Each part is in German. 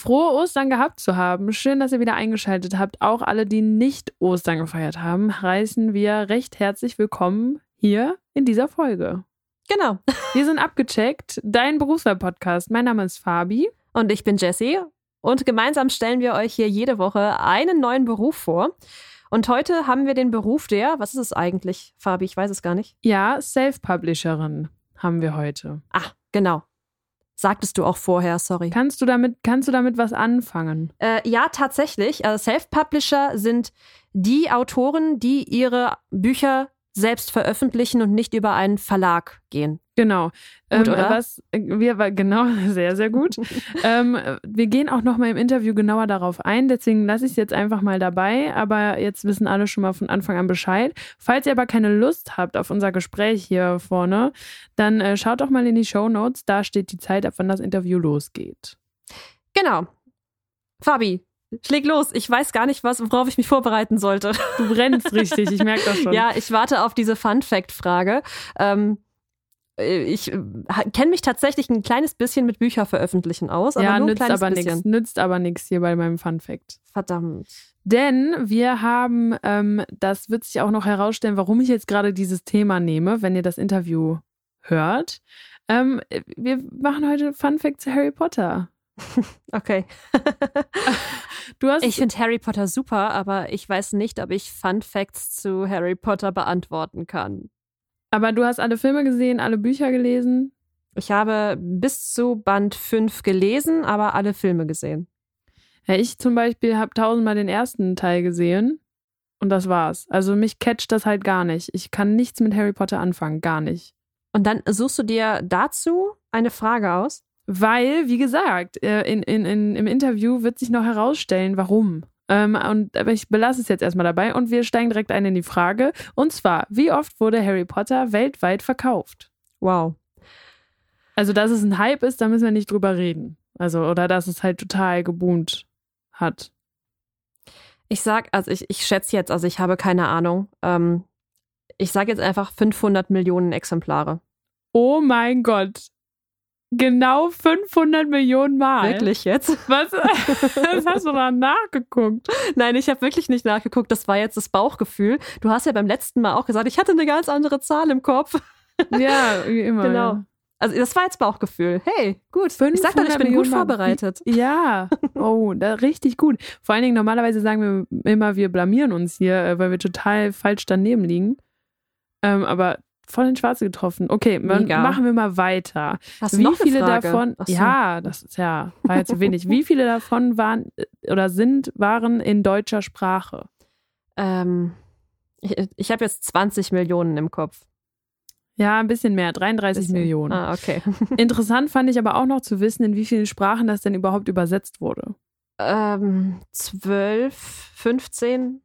frohe Ostern gehabt zu haben. Schön, dass ihr wieder eingeschaltet habt. Auch alle, die nicht Ostern gefeiert haben, heißen wir recht herzlich willkommen hier in dieser Folge. Genau. Wir sind abgecheckt. Dein Berufswahl-Podcast. Mein Name ist Fabi. Und ich bin Jessie. Und gemeinsam stellen wir euch hier jede Woche einen neuen Beruf vor. Und heute haben wir den Beruf der, was ist es eigentlich, Fabi? Ich weiß es gar nicht. Ja, Self-Publisherin haben wir heute. Ah, genau. Sagtest du auch vorher, sorry. Kannst du damit, kannst du damit was anfangen? Äh, ja, tatsächlich. Also Self-Publisher sind die Autoren, die ihre Bücher selbst veröffentlichen und nicht über einen Verlag gehen. Genau. Gut, ähm, oder? Was, wir, genau, sehr, sehr gut. ähm, wir gehen auch nochmal im Interview genauer darauf ein, deswegen lasse ich es jetzt einfach mal dabei, aber jetzt wissen alle schon mal von Anfang an Bescheid. Falls ihr aber keine Lust habt auf unser Gespräch hier vorne, dann äh, schaut doch mal in die Show Notes, da steht die Zeit, ab wann das Interview losgeht. Genau. Fabi, schläg los. Ich weiß gar nicht, was, worauf ich mich vorbereiten sollte. Du brennst richtig, ich merke das schon. Ja, ich warte auf diese Fun-Fact-Frage. Ähm, ich äh, kenne mich tatsächlich ein kleines bisschen mit Bücher veröffentlichen aus, aber ja, nur nützt aber nichts. Nützt aber nichts hier bei meinem Fun Fact. Verdammt. Denn wir haben, ähm, das wird sich auch noch herausstellen, warum ich jetzt gerade dieses Thema nehme, wenn ihr das Interview hört. Ähm, wir machen heute Fun Fact zu Harry Potter. Okay. Du hast Ich finde Harry Potter super, aber ich weiß nicht, ob ich Fun Facts zu Harry Potter beantworten kann. Aber du hast alle Filme gesehen, alle Bücher gelesen. Ich habe bis zu Band 5 gelesen, aber alle Filme gesehen. Ja, ich zum Beispiel habe tausendmal den ersten Teil gesehen und das war's. Also mich catcht das halt gar nicht. Ich kann nichts mit Harry Potter anfangen, gar nicht. Und dann suchst du dir dazu eine Frage aus. Weil, wie gesagt, äh, in, in, in, im Interview wird sich noch herausstellen, warum. Ähm, und, aber ich belasse es jetzt erstmal dabei und wir steigen direkt ein in die Frage. Und zwar, wie oft wurde Harry Potter weltweit verkauft? Wow. Also, dass es ein Hype ist, da müssen wir nicht drüber reden. Also, oder dass es halt total geboomt hat. Ich sag, also ich, ich schätze jetzt, also ich habe keine Ahnung. Ähm, ich sage jetzt einfach 500 Millionen Exemplare. Oh mein Gott. Genau 500 Millionen Mal. Wirklich jetzt? Was? das hast du da nachgeguckt. Nein, ich habe wirklich nicht nachgeguckt. Das war jetzt das Bauchgefühl. Du hast ja beim letzten Mal auch gesagt, ich hatte eine ganz andere Zahl im Kopf. Ja, wie immer. Genau. Ja. Also das war jetzt Bauchgefühl. Hey, gut. Ich sag doch, 500 ich bin Millionen gut vorbereitet. Ja, oh, da, richtig gut. Vor allen Dingen, normalerweise sagen wir immer, wir blamieren uns hier, äh, weil wir total falsch daneben liegen. Ähm, aber voll ins Schwarze getroffen. Okay, man, machen wir mal weiter. Hast Wie noch viele Frage? davon? So. Ja, das ist ja, war ja zu wenig. Wie viele davon waren äh, oder sind, waren in deutscher Sprache? Ähm, ich ich habe jetzt 20 Millionen im Kopf. Ja, ein bisschen mehr, 33 Bisschen. Millionen. Ah, okay. Interessant fand ich aber auch noch zu wissen, in wie vielen Sprachen das denn überhaupt übersetzt wurde. ähm, 12, 15,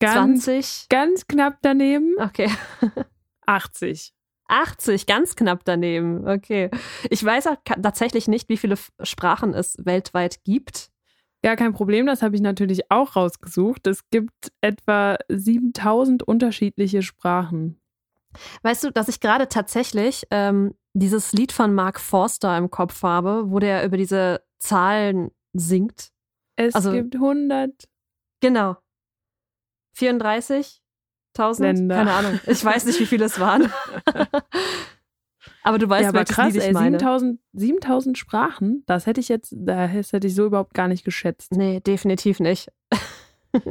Ganz, 20. ganz knapp daneben, Okay. 80. 80, ganz knapp daneben. Okay. Ich weiß auch tatsächlich nicht, wie viele Sprachen es weltweit gibt. Gar kein Problem, das habe ich natürlich auch rausgesucht. Es gibt etwa 7000 unterschiedliche Sprachen. Weißt du, dass ich gerade tatsächlich ähm, dieses Lied von Mark Forster im Kopf habe, wo der über diese Zahlen singt? Es Also- gibt 100. Genau. 34.000? Länder. Keine Ahnung. Ich weiß nicht, wie viele es waren. aber du weißt, ja, aber krass, Lied ich ey, meine. 7000, 7000 Sprachen, das hätte ich jetzt, das hätte ich so überhaupt gar nicht geschätzt. Nee, definitiv nicht.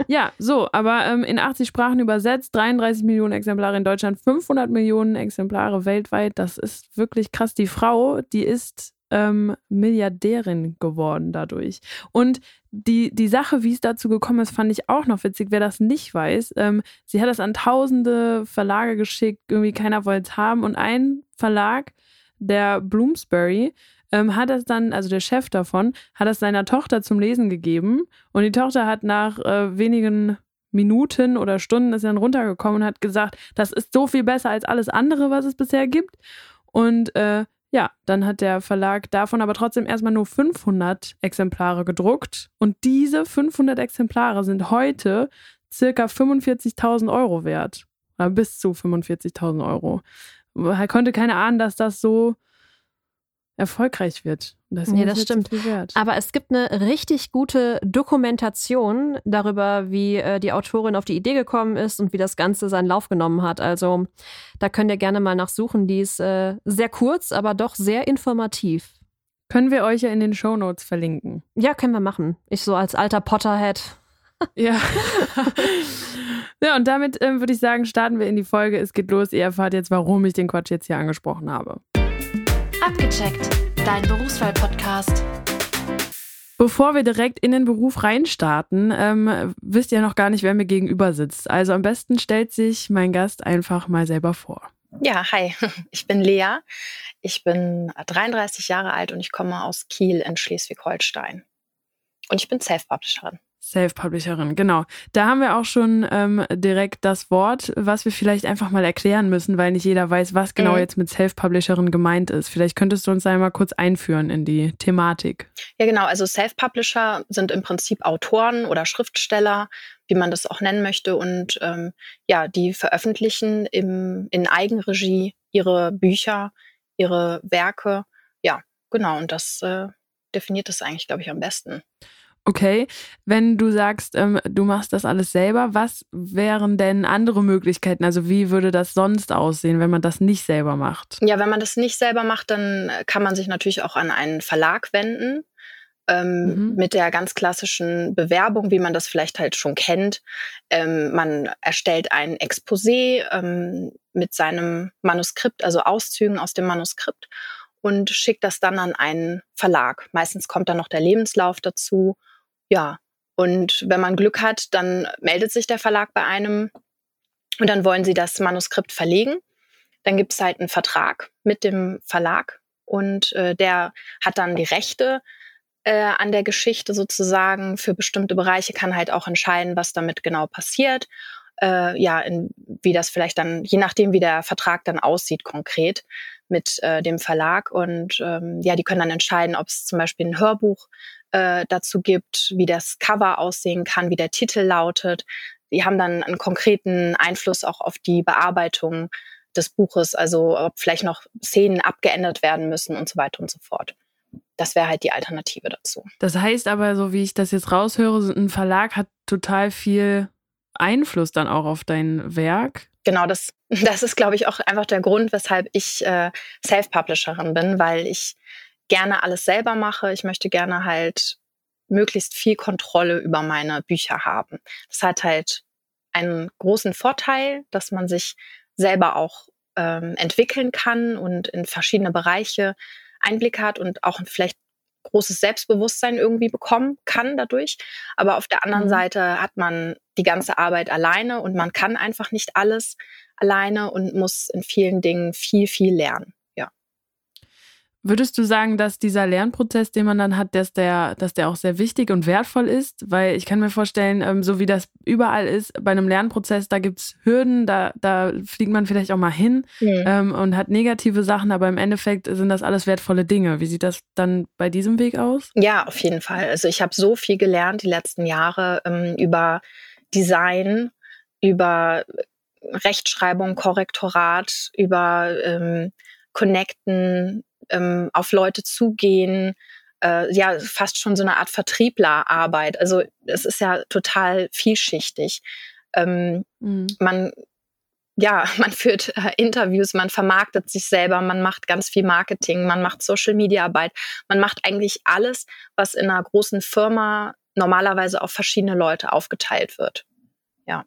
Ja, so, aber ähm, in 80 Sprachen übersetzt, 33 Millionen Exemplare in Deutschland, 500 Millionen Exemplare weltweit. Das ist wirklich krass. Die Frau, die ist ähm, Milliardärin geworden dadurch. Und die, die Sache, wie es dazu gekommen ist, fand ich auch noch witzig. Wer das nicht weiß, ähm, sie hat das an tausende Verlage geschickt, irgendwie keiner wollte es haben. Und ein Verlag, der Bloomsbury, ähm, hat das dann, also der Chef davon, hat das seiner Tochter zum Lesen gegeben. Und die Tochter hat nach äh, wenigen Minuten oder Stunden ist dann runtergekommen und hat gesagt, das ist so viel besser als alles andere, was es bisher gibt. Und äh, ja, dann hat der Verlag davon aber trotzdem erstmal nur 500 Exemplare gedruckt. Und diese 500 Exemplare sind heute circa 45.000 Euro wert. Oder bis zu 45.000 Euro. Er konnte keine ahnen, dass das so erfolgreich wird. Das nee, das stimmt. Aber es gibt eine richtig gute Dokumentation darüber, wie äh, die Autorin auf die Idee gekommen ist und wie das Ganze seinen Lauf genommen hat. Also da könnt ihr gerne mal nachsuchen. Die ist äh, sehr kurz, aber doch sehr informativ. Können wir euch ja in den Show Notes verlinken. Ja, können wir machen. Ich so als alter Potterhead. ja. ja, und damit ähm, würde ich sagen, starten wir in die Folge. Es geht los. Ihr erfahrt jetzt, warum ich den Quatsch jetzt hier angesprochen habe. Abgecheckt, dein Berufswahl-Podcast. Bevor wir direkt in den Beruf reinstarten, ähm, wisst ihr noch gar nicht, wer mir gegenüber sitzt. Also am besten stellt sich mein Gast einfach mal selber vor. Ja, hi, ich bin Lea. Ich bin 33 Jahre alt und ich komme aus Kiel in Schleswig-Holstein. Und ich bin Self-Publisherin. Self-Publisherin, genau. Da haben wir auch schon ähm, direkt das Wort, was wir vielleicht einfach mal erklären müssen, weil nicht jeder weiß, was genau mhm. jetzt mit Self-Publisherin gemeint ist. Vielleicht könntest du uns einmal kurz einführen in die Thematik. Ja, genau. Also Self-Publisher sind im Prinzip Autoren oder Schriftsteller, wie man das auch nennen möchte. Und ähm, ja, die veröffentlichen im, in Eigenregie ihre Bücher, ihre Werke. Ja, genau. Und das äh, definiert das eigentlich, glaube ich, am besten. Okay, wenn du sagst, ähm, du machst das alles selber, was wären denn andere Möglichkeiten? Also wie würde das sonst aussehen, wenn man das nicht selber macht? Ja, wenn man das nicht selber macht, dann kann man sich natürlich auch an einen Verlag wenden. Ähm, mhm. mit der ganz klassischen Bewerbung, wie man das vielleicht halt schon kennt. Ähm, man erstellt ein Exposé ähm, mit seinem Manuskript, also Auszügen aus dem Manuskript und schickt das dann an einen Verlag. Meistens kommt dann noch der Lebenslauf dazu ja, und wenn man Glück hat, dann meldet sich der Verlag bei einem und dann wollen sie das Manuskript verlegen. Dann gibt es halt einen Vertrag mit dem Verlag und äh, der hat dann die Rechte äh, an der Geschichte sozusagen. Für bestimmte Bereiche kann halt auch entscheiden, was damit genau passiert. Äh, ja, in, wie das vielleicht dann, je nachdem, wie der Vertrag dann aussieht konkret mit äh, dem Verlag. Und ähm, ja, die können dann entscheiden, ob es zum Beispiel ein Hörbuch äh, dazu gibt, wie das Cover aussehen kann, wie der Titel lautet. Die haben dann einen konkreten Einfluss auch auf die Bearbeitung des Buches, also ob vielleicht noch Szenen abgeändert werden müssen und so weiter und so fort. Das wäre halt die Alternative dazu. Das heißt aber, so wie ich das jetzt raushöre, ein Verlag hat total viel Einfluss dann auch auf dein Werk. Genau, das, das ist, glaube ich, auch einfach der Grund, weshalb ich äh, Self-Publisherin bin, weil ich gerne alles selber mache. Ich möchte gerne halt möglichst viel Kontrolle über meine Bücher haben. Das hat halt einen großen Vorteil, dass man sich selber auch ähm, entwickeln kann und in verschiedene Bereiche Einblick hat und auch vielleicht großes Selbstbewusstsein irgendwie bekommen kann dadurch. Aber auf der anderen mhm. Seite hat man die ganze Arbeit alleine und man kann einfach nicht alles alleine und muss in vielen Dingen viel, viel lernen. Würdest du sagen, dass dieser Lernprozess, den man dann hat, dass der, dass der auch sehr wichtig und wertvoll ist? Weil ich kann mir vorstellen, ähm, so wie das überall ist, bei einem Lernprozess, da gibt's Hürden, da, da fliegt man vielleicht auch mal hin mhm. und hat negative Sachen, aber im Endeffekt sind das alles wertvolle Dinge. Wie sieht das dann bei diesem Weg aus? Ja, auf jeden Fall. Also ich habe so viel gelernt die letzten Jahre ähm, über Design, über Rechtschreibung, Korrektorat, über ähm, Connecten, ähm, auf Leute zugehen, äh, ja, fast schon so eine Art Vertrieblerarbeit. Also es ist ja total vielschichtig. Ähm, mhm. Man ja, man führt äh, Interviews, man vermarktet sich selber, man macht ganz viel Marketing, man macht Social Media Arbeit, man macht eigentlich alles, was in einer großen Firma normalerweise auf verschiedene Leute aufgeteilt wird. Ja.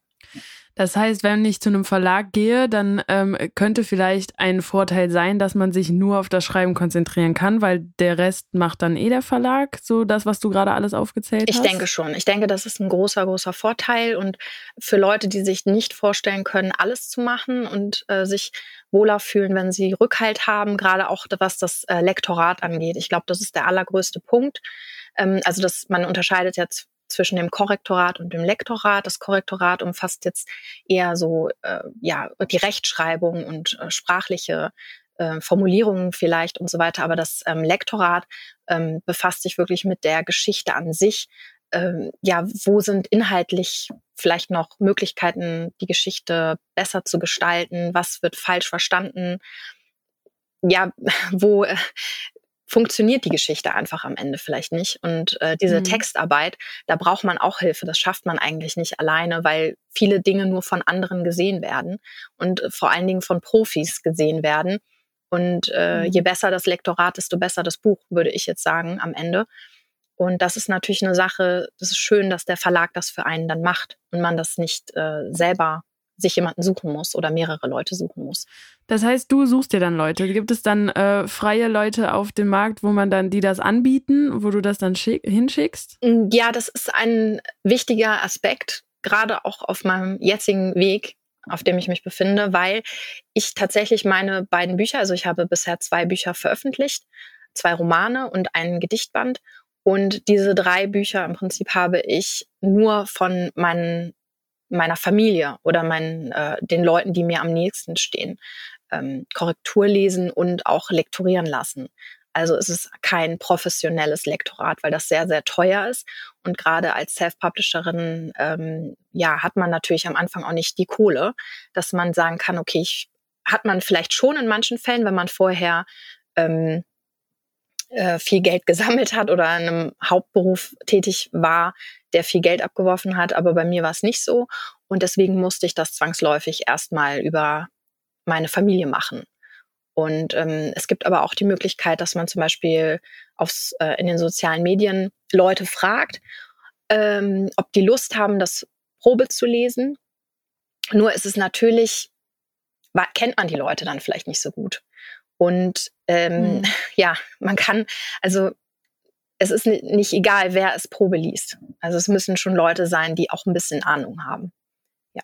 Das heißt, wenn ich zu einem Verlag gehe, dann ähm, könnte vielleicht ein Vorteil sein, dass man sich nur auf das Schreiben konzentrieren kann, weil der Rest macht dann eh der Verlag, so das, was du gerade alles aufgezählt ich hast. Ich denke schon. Ich denke, das ist ein großer, großer Vorteil. Und für Leute, die sich nicht vorstellen können, alles zu machen und äh, sich wohler fühlen, wenn sie Rückhalt haben, gerade auch was das äh, Lektorat angeht. Ich glaube, das ist der allergrößte Punkt. Ähm, also, dass man unterscheidet jetzt zwischen dem Korrektorat und dem Lektorat. Das Korrektorat umfasst jetzt eher so äh, ja die Rechtschreibung und äh, sprachliche äh, Formulierungen vielleicht und so weiter. Aber das ähm, Lektorat ähm, befasst sich wirklich mit der Geschichte an sich. Ähm, ja, wo sind inhaltlich vielleicht noch Möglichkeiten, die Geschichte besser zu gestalten? Was wird falsch verstanden? Ja, wo funktioniert die Geschichte einfach am Ende vielleicht nicht. Und äh, diese mhm. Textarbeit, da braucht man auch Hilfe. Das schafft man eigentlich nicht alleine, weil viele Dinge nur von anderen gesehen werden und äh, vor allen Dingen von Profis gesehen werden. Und äh, mhm. je besser das Lektorat, desto besser das Buch, würde ich jetzt sagen, am Ende. Und das ist natürlich eine Sache, das ist schön, dass der Verlag das für einen dann macht und man das nicht äh, selber sich jemanden suchen muss oder mehrere Leute suchen muss. Das heißt, du suchst dir dann Leute. Gibt es dann äh, freie Leute auf dem Markt, wo man dann die das anbieten, wo du das dann hinschickst? Mm, ja, das ist ein wichtiger Aspekt, gerade auch auf meinem jetzigen Weg, auf dem ich mich befinde, weil ich tatsächlich meine beiden Bücher, also ich habe bisher zwei Bücher veröffentlicht, zwei Romane und einen Gedichtband. Und diese drei Bücher im Prinzip habe ich nur von meinen meiner Familie oder meinen, äh, den Leuten, die mir am nächsten stehen, ähm, Korrektur lesen und auch lektorieren lassen. Also es ist kein professionelles Lektorat, weil das sehr, sehr teuer ist. Und gerade als Self-Publisherin, ähm, ja, hat man natürlich am Anfang auch nicht die Kohle, dass man sagen kann, okay, ich, hat man vielleicht schon in manchen Fällen, wenn man vorher ähm, äh, viel Geld gesammelt hat oder in einem Hauptberuf tätig war, der viel Geld abgeworfen hat. Aber bei mir war es nicht so. Und deswegen musste ich das zwangsläufig erstmal über meine Familie machen. Und ähm, es gibt aber auch die Möglichkeit, dass man zum Beispiel aufs, äh, in den sozialen Medien Leute fragt, ähm, ob die Lust haben, das Probe zu lesen. Nur ist es natürlich, kennt man die Leute dann vielleicht nicht so gut. Und ähm, mhm. ja, man kann, also es ist nicht egal, wer es Probe liest. Also es müssen schon Leute sein, die auch ein bisschen Ahnung haben. Ja.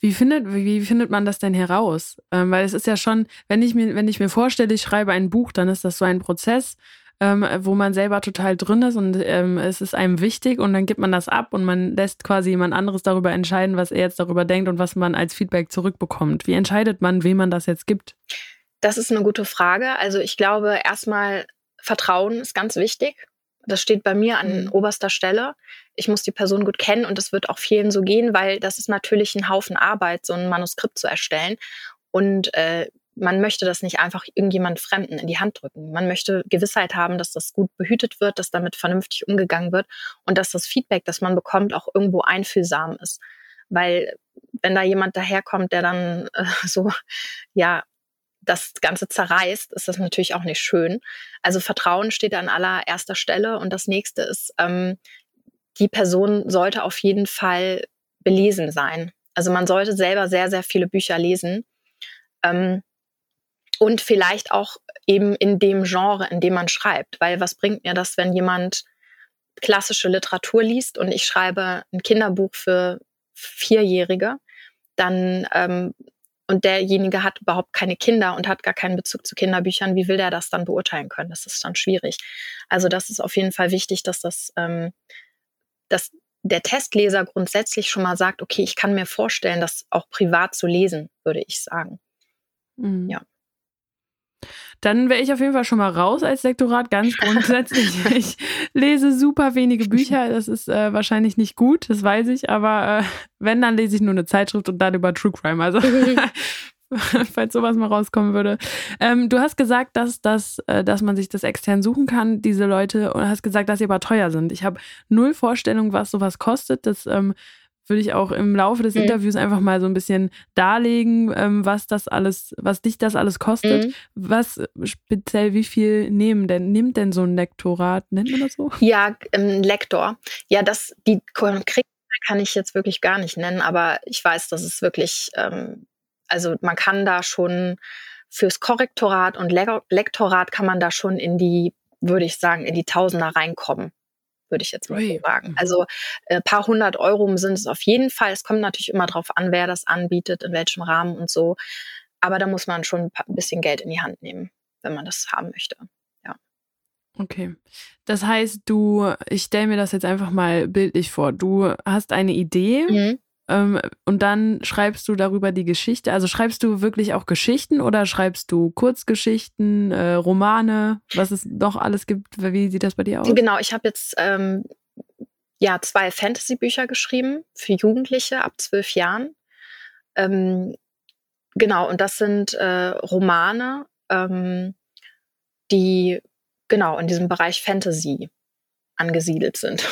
Wie findet, wie findet man das denn heraus? Ähm, weil es ist ja schon, wenn ich mir, wenn ich mir vorstelle, ich schreibe ein Buch, dann ist das so ein Prozess, ähm, wo man selber total drin ist und ähm, es ist einem wichtig und dann gibt man das ab und man lässt quasi jemand anderes darüber entscheiden, was er jetzt darüber denkt und was man als Feedback zurückbekommt. Wie entscheidet man, wem man das jetzt gibt? Das ist eine gute Frage. Also ich glaube, erstmal Vertrauen ist ganz wichtig. Das steht bei mir an mhm. oberster Stelle. Ich muss die Person gut kennen und das wird auch vielen so gehen, weil das ist natürlich ein Haufen Arbeit, so ein Manuskript zu erstellen. Und äh, man möchte das nicht einfach irgendjemand Fremden in die Hand drücken. Man möchte Gewissheit haben, dass das gut behütet wird, dass damit vernünftig umgegangen wird und dass das Feedback, das man bekommt, auch irgendwo einfühlsam ist. Weil wenn da jemand daherkommt, der dann äh, so ja das Ganze zerreißt, ist das natürlich auch nicht schön. Also Vertrauen steht an allererster Stelle. Und das nächste ist, ähm, die Person sollte auf jeden Fall belesen sein. Also man sollte selber sehr, sehr viele Bücher lesen. Ähm, und vielleicht auch eben in dem Genre, in dem man schreibt. Weil was bringt mir das, wenn jemand klassische Literatur liest und ich schreibe ein Kinderbuch für Vierjährige, dann ähm, und derjenige hat überhaupt keine Kinder und hat gar keinen Bezug zu Kinderbüchern, wie will der das dann beurteilen können? Das ist dann schwierig. Also das ist auf jeden Fall wichtig, dass das, ähm, dass der Testleser grundsätzlich schon mal sagt, okay, ich kann mir vorstellen, das auch privat zu lesen, würde ich sagen. Mhm. Ja. Dann wäre ich auf jeden Fall schon mal raus als Lektorat, ganz grundsätzlich. ich lese super wenige Bücher, das ist äh, wahrscheinlich nicht gut, das weiß ich, aber äh, wenn, dann lese ich nur eine Zeitschrift und dann über True Crime. Also falls sowas mal rauskommen würde. Ähm, du hast gesagt, dass, dass, äh, dass man sich das extern suchen kann, diese Leute, und hast gesagt, dass sie aber teuer sind. Ich habe null Vorstellung, was sowas kostet. Das ähm, würde ich auch im Laufe des mhm. Interviews einfach mal so ein bisschen darlegen, ähm, was das alles, was dich das alles kostet. Mhm. Was speziell, wie viel nehmen denn, nimmt denn so ein Lektorat, nennt man das so? Ja, ein Lektor. Ja, das, die konkret kann ich jetzt wirklich gar nicht nennen, aber ich weiß, dass es wirklich, ähm, also man kann da schon fürs Korrektorat und Lektorat kann man da schon in die, würde ich sagen, in die Tausender reinkommen würde ich jetzt mal so sagen. Mhm. Also äh, paar hundert Euro sind es auf jeden Fall. Es kommt natürlich immer darauf an, wer das anbietet, in welchem Rahmen und so. Aber da muss man schon ein bisschen Geld in die Hand nehmen, wenn man das haben möchte. Ja. Okay. Das heißt, du, ich stelle mir das jetzt einfach mal bildlich vor. Du hast eine Idee, mhm. Ähm, und dann schreibst du darüber die Geschichte. Also schreibst du wirklich auch Geschichten oder schreibst du Kurzgeschichten, äh, Romane, was es doch alles gibt? Wie sieht das bei dir aus? Genau, ich habe jetzt ähm, ja zwei Fantasy-Bücher geschrieben für Jugendliche ab zwölf Jahren. Ähm, genau, und das sind äh, Romane, ähm, die genau in diesem Bereich Fantasy angesiedelt sind.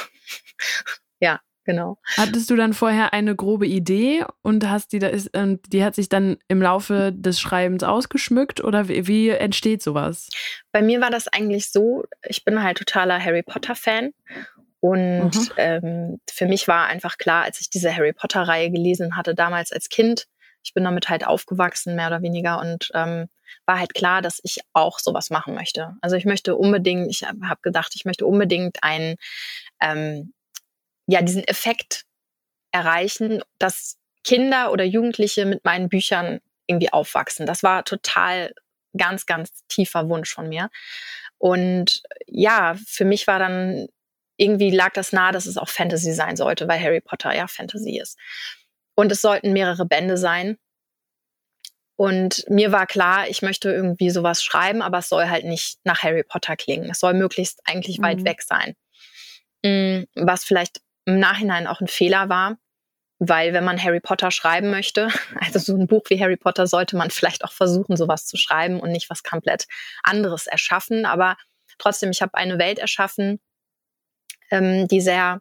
ja, genau. Hattest du dann vorher eine grobe Idee und hast die da ist, und die hat sich dann im Laufe des Schreibens ausgeschmückt oder wie, wie entsteht sowas? Bei mir war das eigentlich so, ich bin halt totaler Harry Potter Fan und mhm. ähm, für mich war einfach klar, als ich diese Harry Potter Reihe gelesen hatte damals als Kind, ich bin damit halt aufgewachsen, mehr oder weniger, und ähm, war halt klar, dass ich auch sowas machen möchte. Also ich möchte unbedingt, ich habe gedacht, ich möchte unbedingt einen, ähm, ja, diesen Effekt erreichen, dass Kinder oder Jugendliche mit meinen Büchern irgendwie aufwachsen. Das war total ganz, ganz tiefer Wunsch von mir. Und ja, für mich war dann irgendwie lag das nahe, dass es auch Fantasy sein sollte, weil Harry Potter ja Fantasy ist. Und es sollten mehrere Bände sein. Und mir war klar, ich möchte irgendwie sowas schreiben, aber es soll halt nicht nach Harry Potter klingen. Es soll möglichst eigentlich mhm. weit weg sein. Mm, was vielleicht im Nachhinein auch ein Fehler war, weil wenn man Harry Potter schreiben möchte, also so ein Buch wie Harry Potter, sollte man vielleicht auch versuchen, sowas zu schreiben und nicht was komplett anderes erschaffen. Aber trotzdem, ich habe eine Welt erschaffen, ähm, die sehr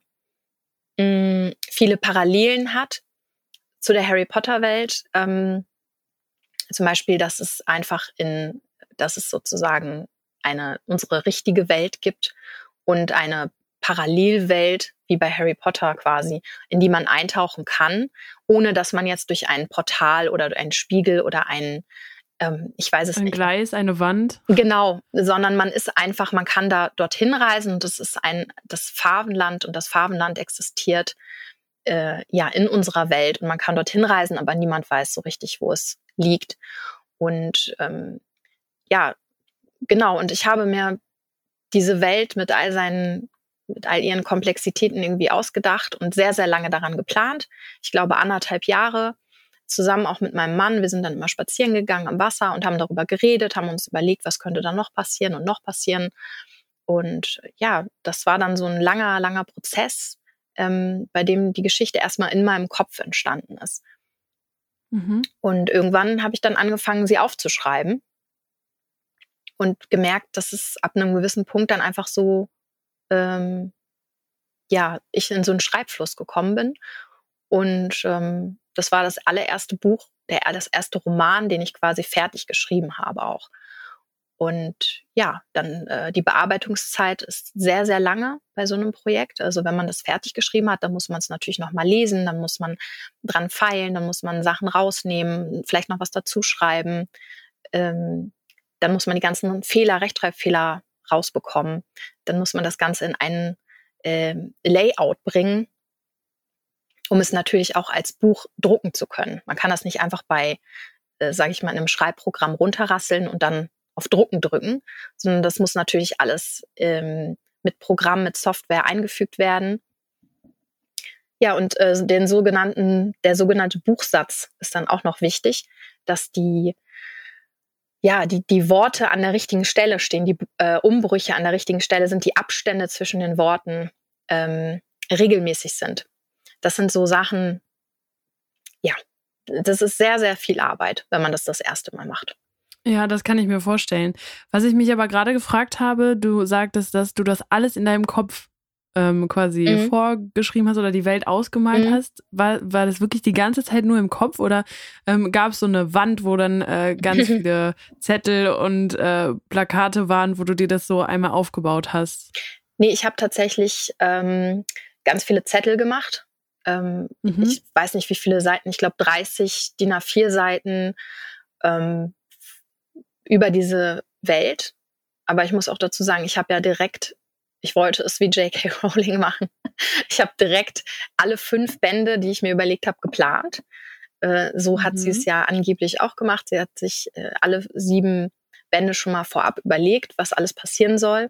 mh, mm, viele Parallelen hat zu der Harry Potter Welt. Ähm, zum Beispiel, dass es einfach in, dass es sozusagen eine, unsere richtige Welt gibt und eine Parallelwelt, wie bei Harry Potter quasi, in die man eintauchen kann, ohne dass man jetzt durch ein Portal oder ein Spiegel oder ein, ähm, ich weiß es ein nicht. Ein Gleis, eine Wand. Genau, sondern man ist einfach, man kann da dorthin reisen und das ist ein, das Farbenland und das Farbenland existiert äh, ja in unserer Welt und man kann dorthin reisen, aber niemand weiß so richtig, wo es liegt. Und ähm, ja, genau. Und ich habe mir diese Welt mit all seinen, mit all ihren Komplexitäten irgendwie ausgedacht und sehr, sehr lange daran geplant. Ich glaube anderthalb Jahre zusammen auch mit meinem Mann. Wir sind dann immer spazieren gegangen am Wasser und haben darüber geredet, haben uns überlegt, was könnte dann noch passieren und noch passieren. Und ja, das war dann so ein langer, langer Prozess, ähm, bei dem die Geschichte erstmal in meinem Kopf entstanden ist. Mhm. Und irgendwann habe ich dann angefangen, sie aufzuschreiben und gemerkt, dass es ab einem gewissen Punkt dann einfach so, ähm, ja, ich in so einen Schreibfluss gekommen bin. Und ähm, das war das allererste Buch, der, das erste Roman, den ich quasi fertig geschrieben habe auch. Und ja, dann äh, die Bearbeitungszeit ist sehr, sehr lange bei so einem Projekt. Also wenn man das fertig geschrieben hat, dann muss man es natürlich nochmal lesen, dann muss man dran feilen, dann muss man Sachen rausnehmen, vielleicht noch was dazuschreiben. Ähm, dann muss man die ganzen Fehler, Rechtschreibfehler rausbekommen. Dann muss man das Ganze in ein äh, Layout bringen, um es natürlich auch als Buch drucken zu können. Man kann das nicht einfach bei, äh, sage ich mal, einem Schreibprogramm runterrasseln und dann auf Drucken drücken, sondern das muss natürlich alles ähm, mit Programm, mit Software eingefügt werden. Ja, und äh, den sogenannten, der sogenannte Buchsatz ist dann auch noch wichtig, dass die, ja, die, die Worte an der richtigen Stelle stehen, die äh, Umbrüche an der richtigen Stelle sind, die Abstände zwischen den Worten ähm, regelmäßig sind. Das sind so Sachen, ja, das ist sehr, sehr viel Arbeit, wenn man das das erste Mal macht. Ja, das kann ich mir vorstellen. Was ich mich aber gerade gefragt habe, du sagtest, dass du das alles in deinem Kopf ähm, quasi mhm. vorgeschrieben hast oder die Welt ausgemalt mhm. hast. War, war das wirklich die ganze Zeit nur im Kopf oder ähm, gab es so eine Wand, wo dann äh, ganz viele Zettel und äh, Plakate waren, wo du dir das so einmal aufgebaut hast? Nee, ich habe tatsächlich ähm, ganz viele Zettel gemacht. Ähm, mhm. Ich weiß nicht, wie viele Seiten, ich glaube 30 DIN A4 Seiten. Ähm, über diese Welt. Aber ich muss auch dazu sagen, ich habe ja direkt, ich wollte es wie J.K. Rowling machen. Ich habe direkt alle fünf Bände, die ich mir überlegt habe, geplant. Äh, so hat mhm. sie es mhm. ja angeblich auch gemacht. Sie hat sich äh, alle sieben Bände schon mal vorab überlegt, was alles passieren soll.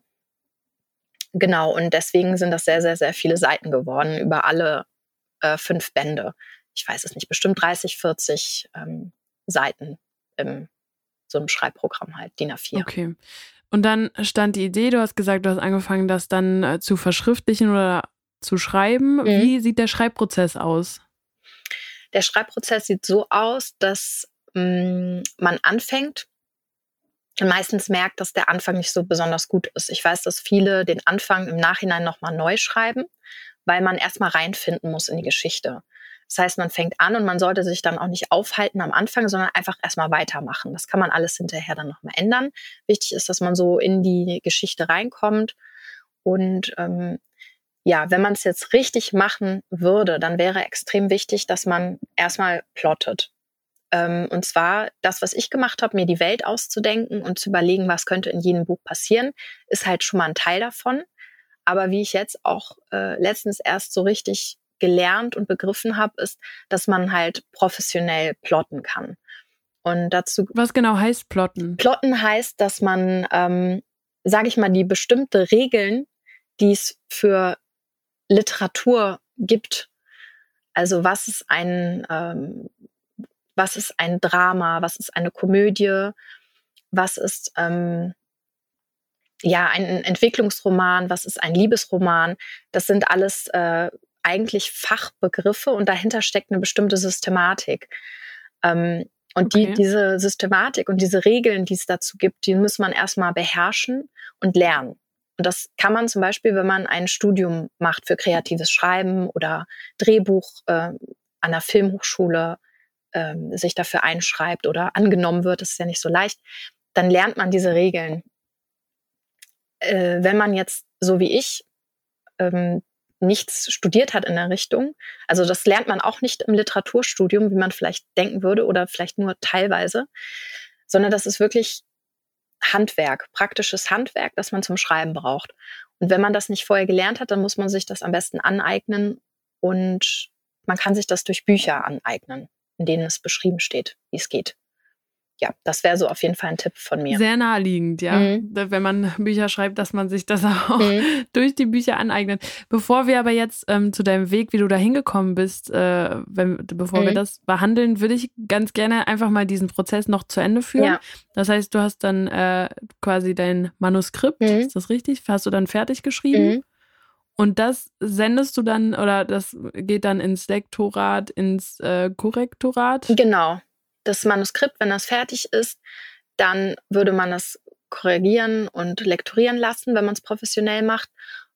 Genau, und deswegen sind das sehr, sehr, sehr viele Seiten geworden über alle äh, fünf Bände. Ich weiß es nicht, bestimmt 30, 40 ähm, Seiten im so einem Schreibprogramm halt, DIN A4. Okay. Und dann stand die Idee, du hast gesagt, du hast angefangen, das dann äh, zu verschriftlichen oder zu schreiben. Mhm. Wie sieht der Schreibprozess aus? Der Schreibprozess sieht so aus, dass mh, mm, man anfängt meistens merkt, dass der Anfang nicht so besonders gut ist. Ich weiß, dass viele den Anfang im Nachhinein nochmal neu schreiben, weil man erstmal reinfinden muss in die Geschichte. Das heißt, man fängt an und man sollte sich dann auch nicht aufhalten am Anfang, sondern einfach erstmal weitermachen. Das kann man alles hinterher dann nochmal ändern. Wichtig ist, dass man so in die Geschichte reinkommt. Und ähm, ja, wenn man es jetzt richtig machen würde, dann wäre extrem wichtig, dass man erstmal plottet. Ähm, und zwar das, was ich gemacht habe, mir die Welt auszudenken und zu überlegen, was könnte in jedem Buch passieren, ist halt schon mal ein Teil davon. Aber wie ich jetzt auch äh, letztens erst so richtig gelernt und begriffen habe, ist, dass man halt professionell plotten kann. Und dazu. Was genau heißt plotten? Plotten heißt, dass man, ähm, sage ich mal, die bestimmte Regeln, die es für Literatur gibt. Also was ist ein ähm, was ist ein Drama, was ist eine Komödie, was ist ähm, ja ein Entwicklungsroman, was ist ein Liebesroman. Das sind alles äh, eigentlich Fachbegriffe und dahinter steckt eine bestimmte Systematik. Ähm, und okay. die, diese Systematik und diese Regeln, die es dazu gibt, die muss man erstmal beherrschen und lernen. Und das kann man zum Beispiel, wenn man ein Studium macht für kreatives Schreiben oder Drehbuch äh, an der Filmhochschule ähm, sich dafür einschreibt oder angenommen wird, das ist ja nicht so leicht, dann lernt man diese Regeln. Äh, wenn man jetzt, so wie ich, ähm, nichts studiert hat in der Richtung, also das lernt man auch nicht im Literaturstudium, wie man vielleicht denken würde oder vielleicht nur teilweise, sondern das ist wirklich Handwerk, praktisches Handwerk, das man zum Schreiben braucht. Und wenn man das nicht vorher gelernt hat, dann muss man sich das am besten aneignen und man kann sich das durch Bücher aneignen in denen es beschrieben steht, wie es geht. Ja, das wäre so auf jeden Fall ein Tipp von mir. Sehr naheliegend, ja. Mhm. Wenn man Bücher schreibt, dass man sich das auch mhm. durch die Bücher aneignet. Bevor wir aber jetzt ähm, zu deinem Weg, wie du da hingekommen bist, äh, wenn, bevor mhm. wir das behandeln, würde ich ganz gerne einfach mal diesen Prozess noch zu Ende führen. Ja. Das heißt, du hast dann äh, quasi dein Manuskript, mhm. ist das richtig? Hast du dann fertig geschrieben? Mhm. Und das sendest du dann oder das geht dann ins Lektorat, ins äh, Korrektorat? Genau. Das Manuskript, wenn das fertig ist, dann würde man das korrigieren und lektorieren lassen, wenn man es professionell macht.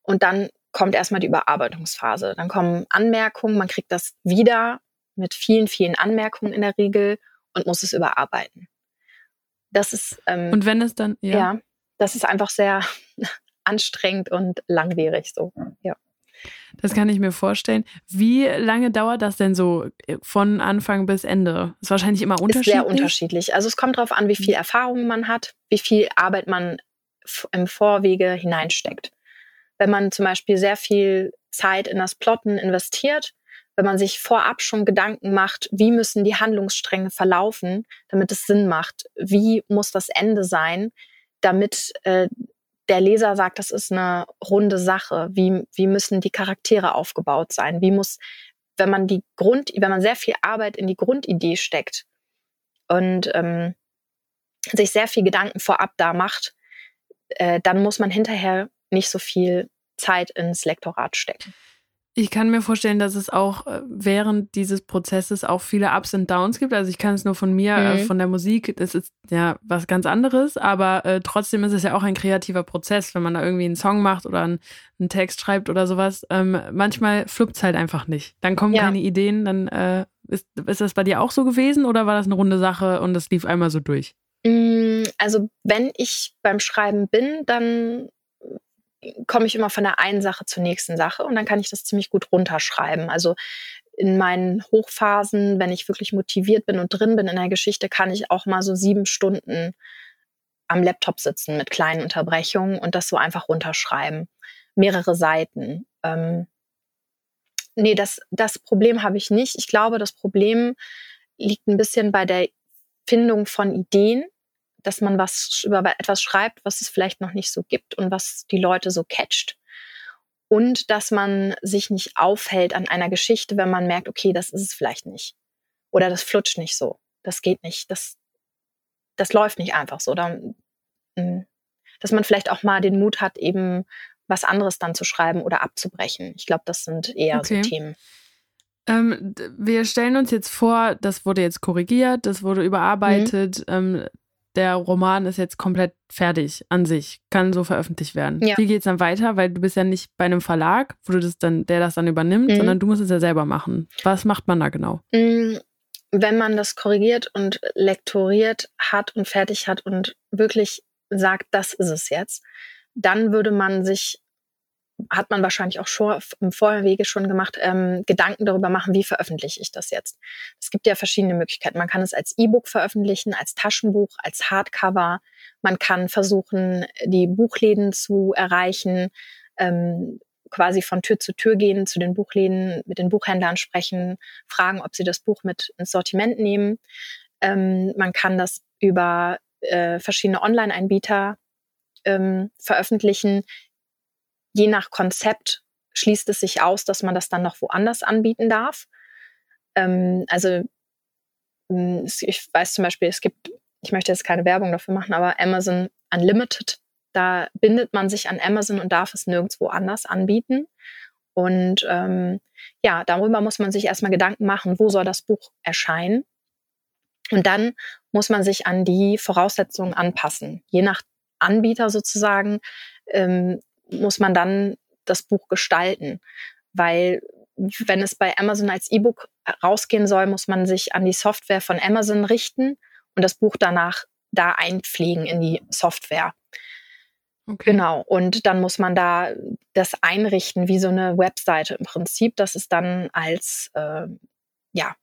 Und dann kommt erstmal die Überarbeitungsphase. Dann kommen Anmerkungen, man kriegt das wieder mit vielen, vielen Anmerkungen in der Regel und muss es überarbeiten. Das ist. Ähm, und wenn es dann, ja. ja, das ist einfach sehr anstrengend und langwierig so. Ja. Das kann ich mir vorstellen. Wie lange dauert das denn so äh, von Anfang bis Ende? Ist wahrscheinlich immer unterschiedlich. Ist sehr unterschiedlich. Also es kommt darauf an, wie viel Erfahrung man hat, wie viel Arbeit man im Vorwege hineinsteckt. Wenn man zum Beispiel sehr viel Zeit in das Plotten investiert, wenn man sich vorab schon Gedanken macht, wie müssen die Handlungsstränge verlaufen, damit es Sinn macht, wie muss das Ende sein, damit äh, der Leser sagt, das ist eine runde Sache. Wie, wie müssen die Charaktere aufgebaut sein? Wie muss, wenn man die Grund, wenn man sehr viel Arbeit in die Grundidee steckt und ähm, sich sehr viel Gedanken vorab da macht, äh, dann muss man hinterher nicht so viel Zeit ins Lektorat stecken. Ich kann mir vorstellen, dass es auch äh, während dieses Prozesses auch viele Ups und Downs gibt. Also ich kann es nur von mir, äh, mhm. äh, von der Musik, das ist ja was ganz anderes, aber äh, trotzdem ist es ja auch ein kreativer Prozess, wenn man da irgendwie einen Song macht oder einen, einen Text schreibt oder sowas. Ähm, manchmal fluppt es halt einfach nicht. Dann kommen ja. keine Ideen, dann äh, ist, ist das bei dir auch so gewesen oder war das eine runde Sache und es lief einmal so durch? Mm, also wenn ich beim Schreiben bin, dann komme ich immer von der einen Sache zur nächsten Sache und dann kann ich das ziemlich gut runterschreiben. Also in meinen Hochphasen, wenn ich wirklich motiviert bin und drin bin in der Geschichte, kann ich auch mal so sieben Stunden am Laptop sitzen mit kleinen Unterbrechungen und das so einfach runterschreiben. Mehrere Seiten. Ähm, nee, das, das Problem habe ich nicht. Ich glaube, das Problem liegt ein bisschen bei der Findung von Ideen dass man was über etwas schreibt, was es vielleicht noch nicht so gibt und was die Leute so catcht. Und dass man sich nicht aufhält an einer Geschichte, wenn man merkt, okay, das ist es vielleicht nicht. Oder das flutscht nicht so. Das geht nicht. Das, das läuft nicht einfach so. Oder, hm, dass man vielleicht auch mal den Mut hat, eben was anderes dann zu schreiben oder abzubrechen. Ich glaube, das sind eher okay. so Themen. Ähm, wir stellen uns jetzt vor, das wurde jetzt korrigiert, das wurde überarbeitet. Mhm. Ähm, der Roman ist jetzt komplett fertig an sich, kann so veröffentlicht werden. Ja. Wie geht's dann weiter? Weil du bist ja nicht bei einem Verlag, wo du das dann, der das dann übernimmt, Mhm. sondern du musst es ja selber machen. Was macht man da genau? Mm, Wenn man das korrigiert und lektoriert hat und fertig hat und wirklich sagt, das ist es jetzt, dann würde man sich, hat man wahrscheinlich auch schon im Vorwege schon gemacht, ähm, Gedanken darüber machen, wie veröffentliche ich das jetzt. Es gibt ja verschiedene Möglichkeiten. Man kann es als E-Book veröffentlichen, als Taschenbuch, als Hardcover. Man kann versuchen, die Buchläden zu erreichen, ähm, quasi von Tür zu Tür gehen, zu den Buchläden, mit den Buchhändlern sprechen, fragen, ob sie das Buch mit ins Sortiment nehmen. Ähm, man kann das über äh, verschiedene Online-Einbieter ähm, veröffentlichen. Je nach Konzept schließt es sich aus, dass man das dann noch woanders anbieten darf. Ähm, also es- ich weiß zum Beispiel, es gibt, ich möchte jetzt keine Werbung dafür machen, aber Amazon Unlimited, da bindet man sich an Amazon und darf es nirgendwo anders anbieten. Und ähm, ja, darüber muss man sich erstmal Gedanken machen, wo soll das Buch erscheinen. Und dann muss man sich an die Voraussetzungen anpassen. Je nach Anbieter sozusagen ähm, muss man dann das Buch gestalten. Weil wenn es bei Amazon als E-Book rausgehen soll, muss man sich an die Software von Amazon richten und das Buch danach da einpflegen in die Software. Okay. Genau. Und dann muss man da das einrichten wie so eine Webseite im Prinzip, dass es dann als, äh, ja,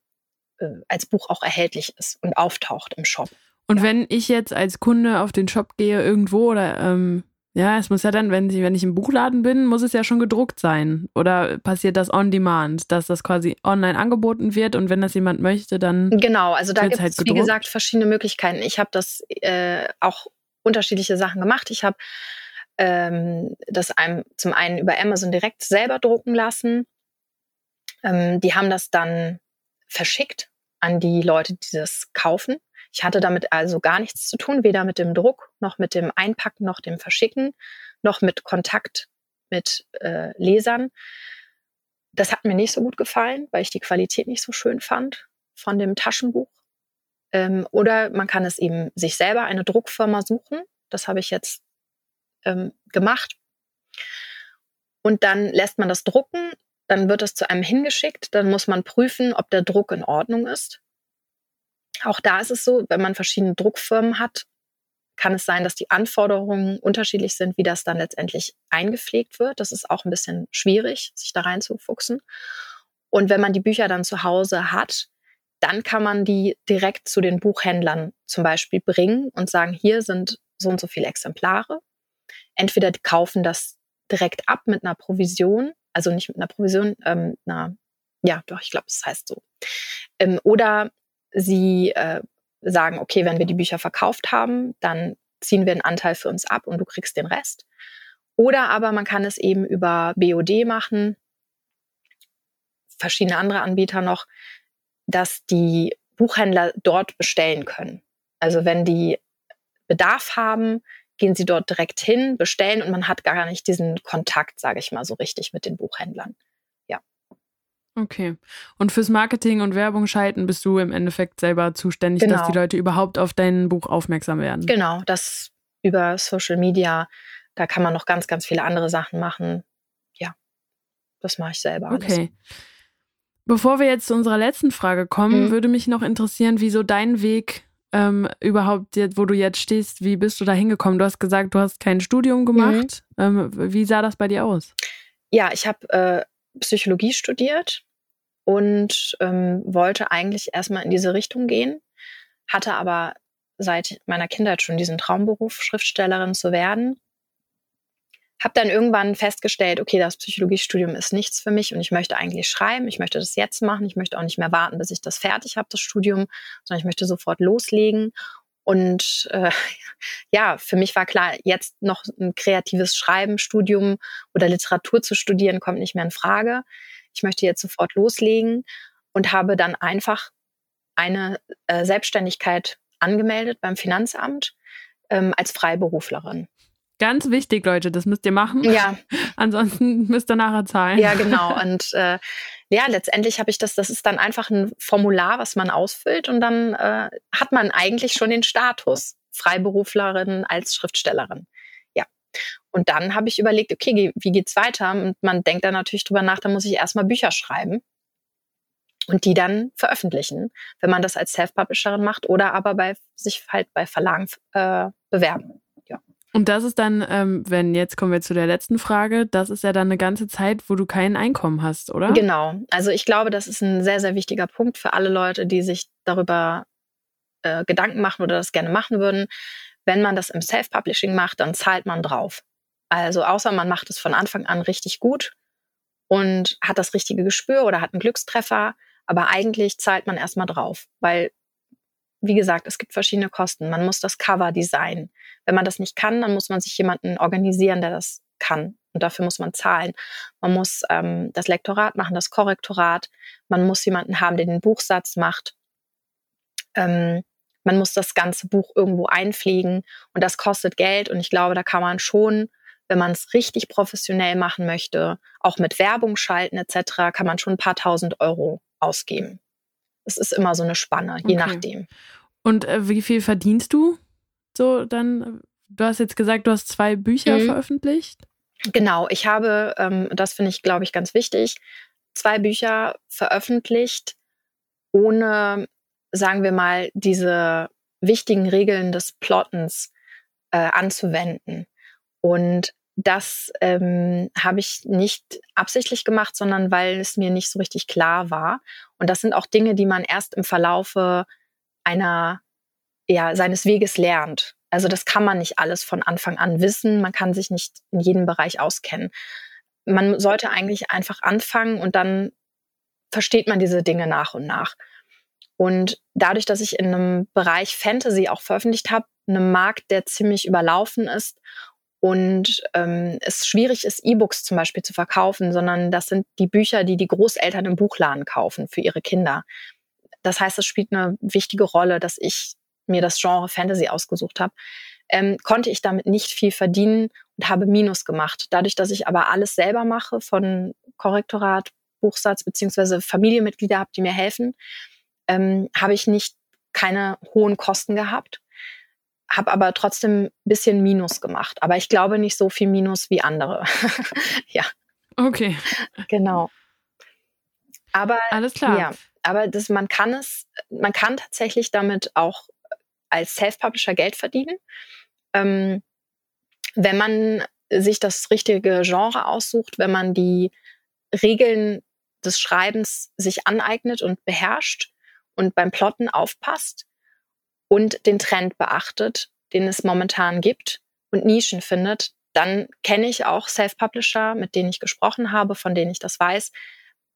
äh, als Buch auch erhältlich ist und auftaucht im Shop. Und Ja. wenn ich jetzt als Kunde auf den Shop gehe irgendwo oder ähm, ja, es muss ja dann, wenn ich, wenn ich im Buchladen bin, muss es ja schon gedruckt sein. Oder passiert das on demand, dass das quasi online angeboten wird und wenn das jemand möchte, dann. Genau, also da gibt halt es, wie gedruckt? gesagt, verschiedene Möglichkeiten. Ich habe das äh, auch unterschiedliche Sachen gemacht. Ich habe ähm, das einem zum einen über Amazon direkt selber drucken lassen. Ähm, die haben das dann verschickt an die Leute, die das kaufen. Ich hatte damit also gar nichts zu tun, weder mit dem Druck, noch mit dem Einpacken, noch dem Verschicken, noch mit Kontakt mit äh, Lesern. Das hat mir nicht so gut gefallen, weil ich die Qualität nicht so schön fand von dem Taschenbuch. Ähm, oder man kann es eben sich selber eine Druckfirma suchen. Das habe ich jetzt ähm, gemacht. Und dann lässt man das drucken, dann wird es zu einem hingeschickt, dann muss man prüfen, ob der Druck in Ordnung ist. Auch da ist es so, wenn man verschiedene Druckfirmen hat, kann es sein, dass die Anforderungen unterschiedlich sind, wie das dann letztendlich eingepflegt wird. Das ist auch ein bisschen schwierig, sich da reinzufuchsen. Und wenn man die Bücher dann zu Hause hat, dann kann man die direkt zu den Buchhändlern zum Beispiel bringen und sagen, hier sind so und so viele Exemplare. Entweder die kaufen das direkt ab mit einer Provision, also nicht mit einer Provision, ähm, einer, ja, doch, ich glaube, das heißt so. Ähm, oder sie äh, sagen, okay, wenn wir die Bücher verkauft haben, dann ziehen wir einen Anteil für uns ab und du kriegst den Rest. Oder aber man kann es eben über BOD machen, verschiedene andere Anbieter noch, dass die Buchhändler dort bestellen können. Also wenn die Bedarf haben, gehen sie dort direkt hin, bestellen und man hat gar nicht diesen Kontakt, sage ich mal so richtig, mit den Buchhändlern. Okay. Und fürs Marketing und Werbung schalten bist du im Endeffekt selber zuständig, Genau. dass die Leute überhaupt auf dein Buch aufmerksam werden. Genau, das über Social Media, da kann man noch ganz, ganz viele andere Sachen machen. Ja, das mache ich selber. Alles. Okay. Bevor wir jetzt zu unserer letzten Frage kommen, Mhm. würde mich noch interessieren, wieso dein Weg ähm, überhaupt, jetzt, wo du jetzt stehst, wie bist du da hingekommen? Du hast gesagt, du hast kein Studium gemacht. Ähm, wie sah das bei dir aus? Ja, ich habe äh, Psychologie studiert und ähm, wollte eigentlich erstmal in diese Richtung gehen, hatte aber seit meiner Kindheit schon diesen Traumberuf, Schriftstellerin zu werden. Habe dann irgendwann festgestellt, okay, das Psychologiestudium ist nichts für mich und ich möchte eigentlich schreiben, ich möchte das jetzt machen, ich möchte auch nicht mehr warten, bis ich das fertig habe, das Studium, sondern ich möchte sofort loslegen. Und äh, ja, für mich war klar, jetzt noch ein kreatives Schreiben, Studium oder Literatur zu studieren, kommt nicht mehr in Frage. Ich möchte jetzt sofort loslegen und habe dann einfach eine äh, Selbstständigkeit angemeldet beim Finanzamt ähm, als Freiberuflerin. Ganz wichtig, Leute, das müsst ihr machen. Ja, Ansonsten müsst ihr nachher zahlen. ja, genau. Und äh, ja, letztendlich habe ich das, das ist dann einfach ein Formular, was man ausfüllt und dann äh, hat man eigentlich schon den Status. Freiberuflerin als Schriftstellerin. Ja. Und dann habe ich überlegt, okay, wie geht's weiter? Und man denkt dann natürlich drüber nach, dann muss ich erstmal Bücher schreiben und die dann veröffentlichen, wenn man das als Self-Publisherin macht oder aber bei sich halt bei Verlagen äh, bewerben. Und das ist dann, ähm, wenn jetzt kommen wir zu der letzten Frage, das ist ja dann eine ganze Zeit, wo du kein Einkommen hast, oder? Genau. Also ich glaube, das ist ein sehr, sehr wichtiger Punkt für alle Leute, die sich darüber äh, Gedanken machen oder das gerne machen würden. Wenn man das im Self-Publishing macht, dann zahlt man drauf. Also außer man macht es von Anfang an richtig gut und hat das richtige Gespür oder hat einen Glückstreffer, aber eigentlich zahlt man erstmal drauf, weil, wie gesagt, es gibt verschiedene Kosten. Man muss das Cover designen. Wenn man das nicht kann, dann muss man sich jemanden organisieren, der das kann. Und dafür muss man zahlen. Man muss ähm, das Lektorat machen, das Korrektorat. Man muss jemanden haben, der den Buchsatz macht. Ähm, man muss das ganze Buch irgendwo einfliegen und das kostet Geld. Und ich glaube, da kann man schon wenn man es richtig professionell machen möchte, auch mit Werbung schalten etc., kann man schon ein paar tausend Euro ausgeben. Es ist immer so eine Spanne, je okay. nachdem. Und äh, wie viel verdienst du so dann? Du hast jetzt gesagt, du hast zwei Bücher mhm. veröffentlicht. Genau, ich habe, ähm, das finde ich, glaube ich, ganz wichtig, zwei Bücher veröffentlicht, ohne, sagen wir mal, diese wichtigen Regeln des Plottens äh, anzuwenden. Und das ähm, habe ich nicht absichtlich gemacht, sondern weil es mir nicht so richtig klar war. Und das sind auch Dinge, die man erst im Verlaufe einer, ja, seines Weges lernt. Also das kann man nicht alles von Anfang an wissen. Man kann sich nicht in jedem Bereich auskennen. Man sollte eigentlich einfach anfangen und dann versteht man diese Dinge nach und nach. Und dadurch, dass ich in einem Bereich Fantasy auch veröffentlicht habe, einem Markt, der ziemlich überlaufen ist und ähm, es schwierig ist, E-Books zum Beispiel zu verkaufen, sondern das sind die Bücher, die die Großeltern im Buchladen kaufen für ihre Kinder. Das heißt, es spielt eine wichtige Rolle, dass ich mir das Genre Fantasy ausgesucht habe. Ähm, konnte ich damit nicht viel verdienen und habe Minus gemacht. Dadurch, dass ich aber alles selber mache, von Korrektorat, Buchsatz beziehungsweise Familienmitglieder habe, die mir helfen, ähm, habe ich nicht keine hohen Kosten gehabt habe aber trotzdem ein bisschen Minus gemacht. Aber ich glaube nicht so viel Minus wie andere. ja. Okay. Genau. Aber alles klar. Ja, aber das, man kann es, man kann tatsächlich damit auch als Self-Publisher Geld verdienen, ähm, wenn man sich das richtige Genre aussucht, wenn man die Regeln des Schreibens sich aneignet und beherrscht und beim Plotten aufpasst und den Trend beachtet, den es momentan gibt und Nischen findet, dann kenne ich auch Self-Publisher, mit denen ich gesprochen habe, von denen ich das weiß.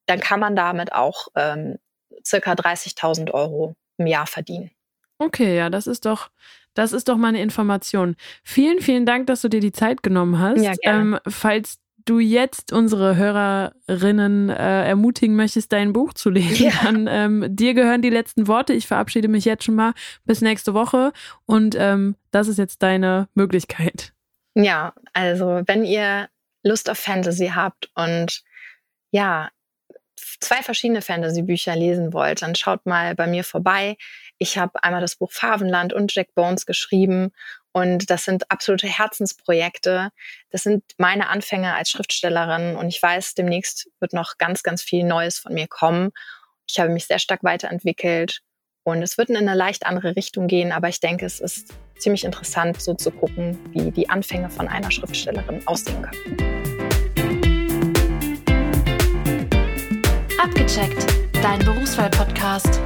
Dann kann man damit auch ähm, circa 30.000 Euro im Jahr verdienen. Okay, ja, das ist doch, das ist doch mal eine Information. Vielen, vielen Dank, dass du dir die Zeit genommen hast. Ja, gerne. Ähm, falls du jetzt unsere Hörerinnen äh, ermutigen möchtest, dein Buch zu lesen, ja. dann ähm, dir gehören die letzten Worte. Ich verabschiede mich jetzt schon mal bis nächste Woche und ähm, das ist jetzt deine Möglichkeit. Ja, also wenn ihr Lust auf Fantasy habt und ja, zwei verschiedene Fantasy-Bücher lesen wollt, dann schaut mal bei mir vorbei. Ich habe einmal das Buch Favenland und Jack Bones geschrieben und das sind absolute Herzensprojekte. Das sind meine Anfänge als Schriftstellerin und ich weiß, demnächst wird noch ganz, ganz viel Neues von mir kommen. Ich habe mich sehr stark weiterentwickelt und es wird in eine leicht andere Richtung gehen, aber ich denke, es ist ziemlich interessant, so zu gucken, wie die Anfänge von einer Schriftstellerin aussehen können. Abgecheckt, dein Berufswahl-Podcast.